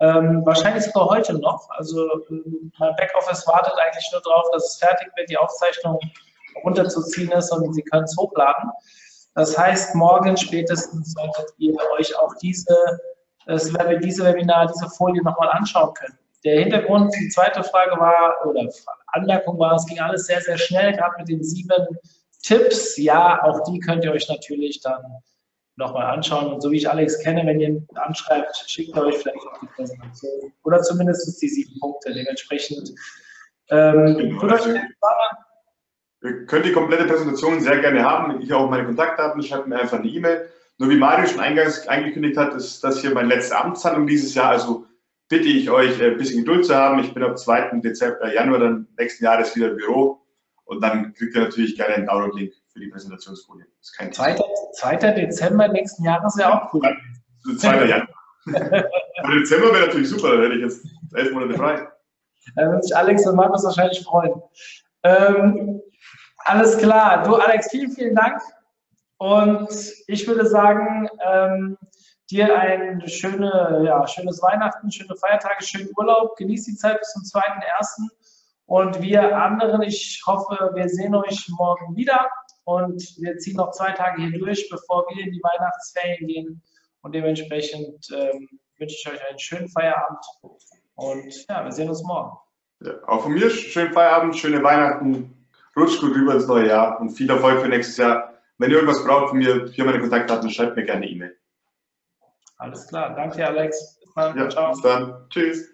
Ähm, wahrscheinlich sogar heute noch. Also mein Backoffice wartet eigentlich nur darauf, dass es fertig wird, die Aufzeichnung runterzuziehen ist und Sie können es hochladen. Das heißt, morgen spätestens solltet ihr euch auch diese, das, diese Webinar, diese Folie nochmal anschauen können. Der Hintergrund, die zweite Frage war, oder Anmerkung war, es ging alles sehr, sehr schnell, gerade mit den sieben Tipps. Ja, auch die könnt ihr euch natürlich dann nochmal anschauen. Und so wie ich Alex kenne, wenn ihr ihn anschreibt, schickt er euch vielleicht auch die Präsentation oder zumindest die sieben Punkte. Dementsprechend ähm,
genau, also, Ihr könnt die komplette Präsentation sehr gerne haben. Ich auch meine Kontaktdaten, schreibt mir einfach eine E-Mail. Nur wie Mario schon eingangs angekündigt hat, ist das hier meine letzte Amtshandlung dieses Jahr. Also bitte ich euch, äh, ein bisschen Geduld zu haben. Ich bin ab 2. Dezember, äh, Januar dann nächsten Jahres wieder im Büro. Und dann kriegt ihr natürlich gerne einen Download-Link für die Präsentationsfolie.
Das ist kein 2. 2. Dezember nächsten Jahres wäre auch cool.
2. Januar. Dezember wäre natürlich super, da hätte ich jetzt elf Monate frei.
Da würde sich Alex und Markus wahrscheinlich freuen. Ähm, alles klar. Du, Alex, vielen, vielen Dank. Und ich würde sagen, ähm, dir ein schöne, ja, schönes Weihnachten, schöne Feiertage, schönen Urlaub. Genieß die Zeit bis zum 2.1. Und wir anderen, ich hoffe, wir sehen euch morgen wieder. Und wir ziehen noch zwei Tage hier durch, bevor wir in die Weihnachtsferien gehen. Und dementsprechend ähm, wünsche ich euch einen schönen Feierabend. Und ja, wir sehen uns morgen.
Ja, auch von mir schönen Feierabend, schöne Weihnachten rutscht gut rüber ins neue Jahr und viel Erfolg für nächstes Jahr. Wenn ihr irgendwas braucht von mir, hier meine Kontaktdaten, schreibt mir gerne E-Mail.
Alles klar, danke Alex.
Bis dann. Ja, Ciao. Bis dann. Tschüss.